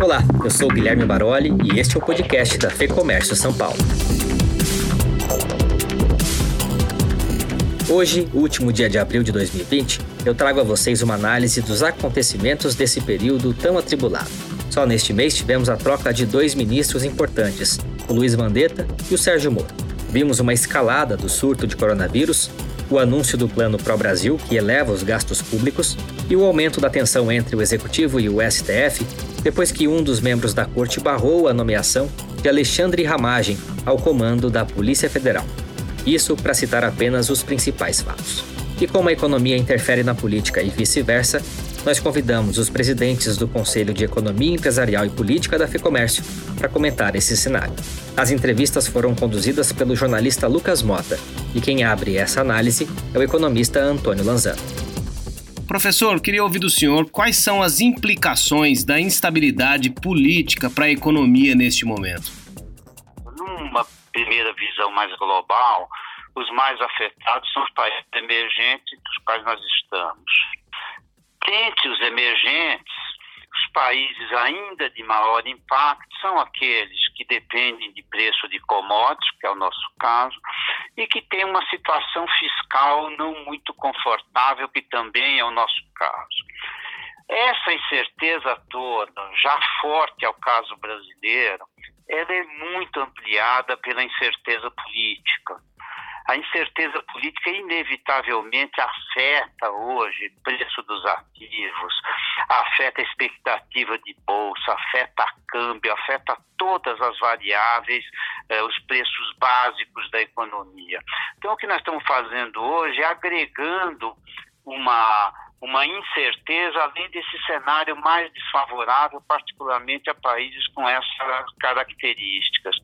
Olá, eu sou Guilherme Baroli e este é o podcast da FEComércio São Paulo. Hoje, último dia de abril de 2020, eu trago a vocês uma análise dos acontecimentos desse período tão atribulado. Só neste mês tivemos a troca de dois ministros importantes, o Luiz Mandetta e o Sérgio Moro. Vimos uma escalada do surto de coronavírus, o anúncio do Plano Pro Brasil, que eleva os gastos públicos, e o aumento da tensão entre o Executivo e o STF, depois que um dos membros da corte barrou a nomeação de Alexandre Ramagem ao comando da Polícia Federal. Isso para citar apenas os principais fatos. E como a economia interfere na política e vice-versa, nós convidamos os presidentes do Conselho de Economia Empresarial e Política da FEComércio para comentar esse cenário. As entrevistas foram conduzidas pelo jornalista Lucas Mota e quem abre essa análise é o economista Antônio Lanzano. Professor, queria ouvir do senhor quais são as implicações da instabilidade política para a economia neste momento. Numa primeira visão mais global, os mais afetados são os países emergentes dos quais nós estamos. Dentre os emergentes, os países ainda de maior impacto são aqueles que dependem de preço de commodities, que é o nosso caso, e que têm uma situação fiscal não muito confortável, que também é o nosso caso. Essa incerteza toda, já forte ao caso brasileiro, ela é muito ampliada pela incerteza política a incerteza política inevitavelmente afeta hoje o preço dos ativos, afeta a expectativa de bolsa, afeta câmbio, afeta todas as variáveis, eh, os preços básicos da economia. Então, o que nós estamos fazendo hoje é agregando uma uma incerteza além desse cenário mais desfavorável, particularmente a países com essas características.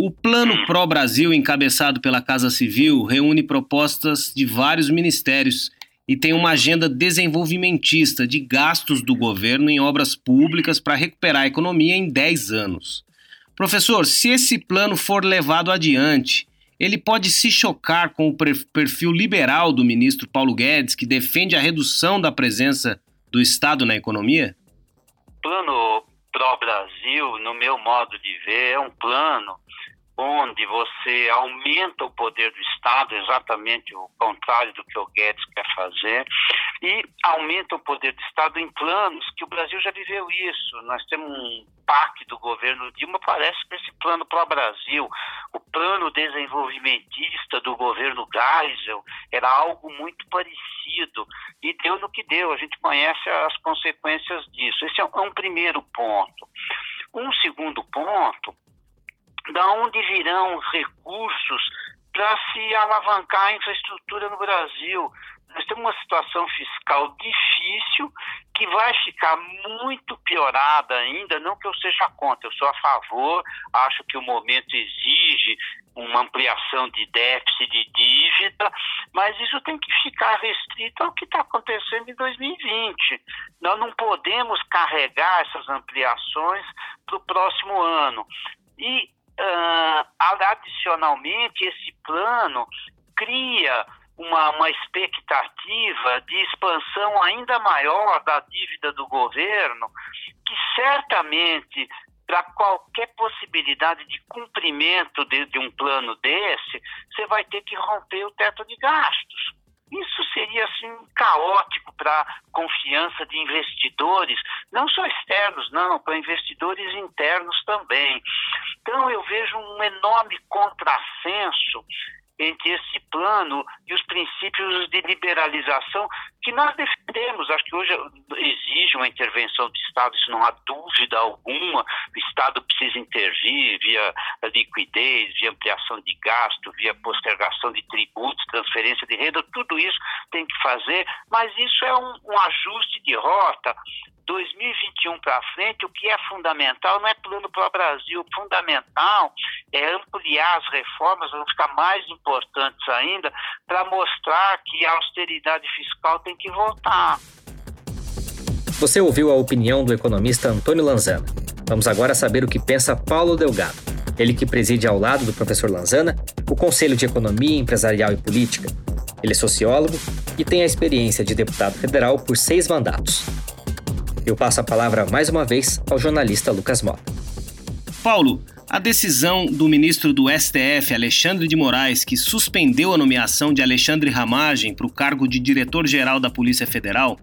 O Plano Pro Brasil, encabeçado pela Casa Civil, reúne propostas de vários ministérios e tem uma agenda desenvolvimentista de gastos do governo em obras públicas para recuperar a economia em 10 anos. Professor, se esse plano for levado adiante, ele pode se chocar com o perfil liberal do ministro Paulo Guedes, que defende a redução da presença do Estado na economia? O plano Pro Brasil, no meu modo de ver, é um plano onde você aumenta o poder do Estado, exatamente o contrário do que o Guedes quer fazer, e aumenta o poder do Estado em planos que o Brasil já viveu isso. Nós temos um PAC do governo Dilma, parece que esse plano para o Brasil, o plano desenvolvimentista do governo Geisel, era algo muito parecido e deu no que deu. A gente conhece as consequências disso. Esse é um primeiro ponto. Um segundo ponto da onde virão os recursos para se alavancar a infraestrutura no Brasil. Nós temos uma situação fiscal difícil que vai ficar muito piorada ainda, não que eu seja contra, eu sou a favor, acho que o momento exige uma ampliação de déficit de dívida, mas isso tem que ficar restrito ao que está acontecendo em 2020. Nós não podemos carregar essas ampliações para o próximo ano. E Uh, adicionalmente, esse plano cria uma, uma expectativa de expansão ainda maior da dívida do governo, que certamente, para qualquer possibilidade de cumprimento de, de um plano desse, você vai ter que romper o teto de gastos. Isso seria assim caótico para confiança de investidores, não só externos, não, para investidores internos também. Então eu vejo um enorme contrassenso entre esse plano e os princípios de liberalização que nós defendemos. Acho que hoje exige uma intervenção do Estado, isso não há dúvida alguma. O Estado precisa intervir via liquidez, via ampliação de gasto, via postergação de tributos, transferência de renda, tudo isso tem que fazer, mas isso é um, um ajuste de rota 2021 para frente, o que é fundamental não é plano para o Brasil, fundamental é ampliar as reformas, vão ficar mais importantes ainda, para mostrar que a austeridade fiscal tem que voltar. Você ouviu a opinião do economista Antônio Lanzana. Vamos agora saber o que pensa Paulo Delgado. Ele que preside ao lado do professor Lanzana o Conselho de Economia Empresarial e Política. Ele é sociólogo e tem a experiência de deputado federal por seis mandatos. Eu passo a palavra mais uma vez ao jornalista Lucas Mota. Paulo, a decisão do ministro do STF, Alexandre de Moraes, que suspendeu a nomeação de Alexandre Ramagem para o cargo de diretor-geral da Polícia Federal,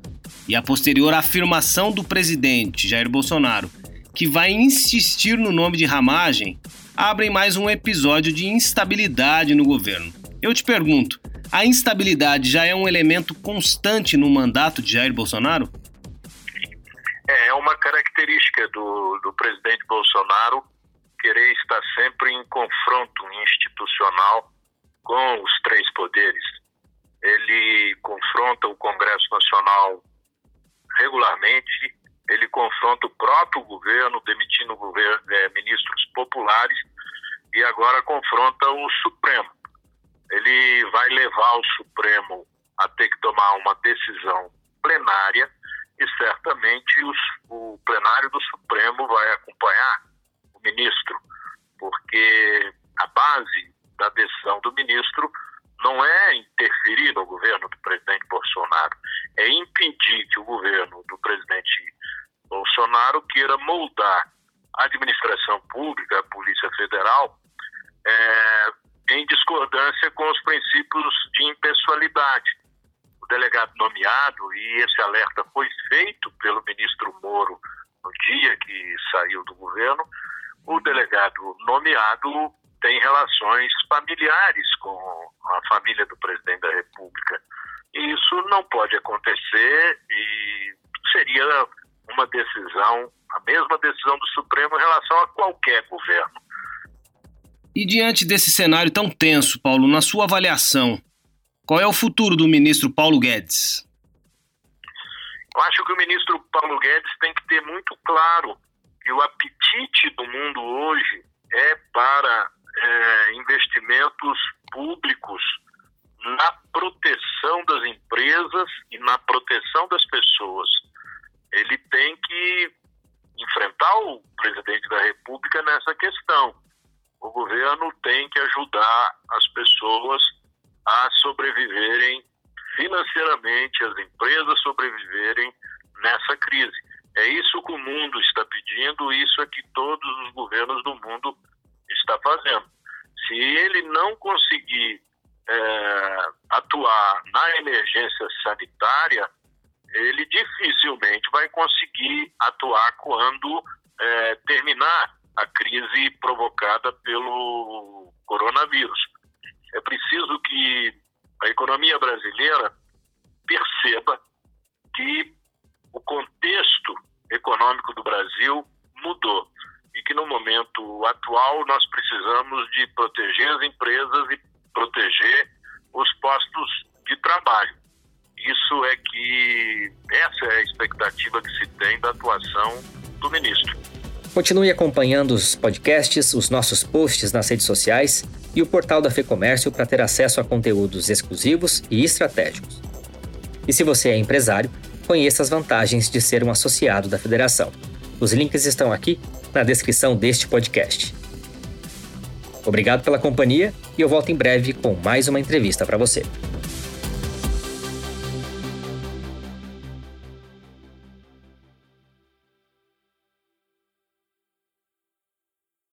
e a posterior afirmação do presidente Jair Bolsonaro, que vai insistir no nome de Ramagem, abrem mais um episódio de instabilidade no governo. Eu te pergunto, a instabilidade já é um elemento constante no mandato de Jair Bolsonaro? É, é uma característica do, do presidente Bolsonaro querer estar sempre em confronto institucional com os três poderes. Ele confronta o Congresso Nacional regularmente, ele confronta o próprio governo, demitindo governo, é, ministros populares, e agora confronta o Supremo. Ele vai levar o Supremo a ter que tomar uma decisão plenária e certamente os, o plenário do Supremo vai acompanhar o ministro, porque a base da decisão do ministro não é interferir no governo do presidente Bolsonaro, é impedir que o governo do presidente Bolsonaro queira moldar a administração pública, a Polícia Federal, é, em discordância com os princípios de impessoalidade. O delegado nomeado, e esse alerta foi feito pelo ministro Moro no dia que saiu do governo, o delegado nomeado tem relações familiares com a família do presidente da República. E isso não pode acontecer e seria uma decisão, a mesma decisão do Supremo em relação a qualquer governo. E diante desse cenário tão tenso, Paulo, na sua avaliação, qual é o futuro do ministro Paulo Guedes? Eu acho que o ministro Paulo Guedes tem que ter muito claro que o apetite do mundo hoje é para é, investimentos públicos na proteção das empresas e na proteção das pessoas. Ele tem que enfrentar o presidente da República nessa questão. O governo tem que ajudar as pessoas a sobreviverem financeiramente, as empresas sobreviverem nessa crise. É isso que o mundo está pedindo, isso é que todos os governos do mundo está fazendo. Se ele não conseguir é, atuar na emergência sanitária, ele dificilmente vai conseguir atuar quando é, terminar a crise provocada pelo coronavírus. É preciso que a economia brasileira perceba que o contexto econômico do Brasil mudou e que no momento atual nós precisamos de proteger as empresas e proteger os postos de trabalho. Isso é que essa é a expectativa que se tem da atuação do ministro. Continue acompanhando os podcasts, os nossos posts nas redes sociais e o portal da FEComércio para ter acesso a conteúdos exclusivos e estratégicos. E se você é empresário, conheça as vantagens de ser um associado da federação. Os links estão aqui na descrição deste podcast. Obrigado pela companhia e eu volto em breve com mais uma entrevista para você.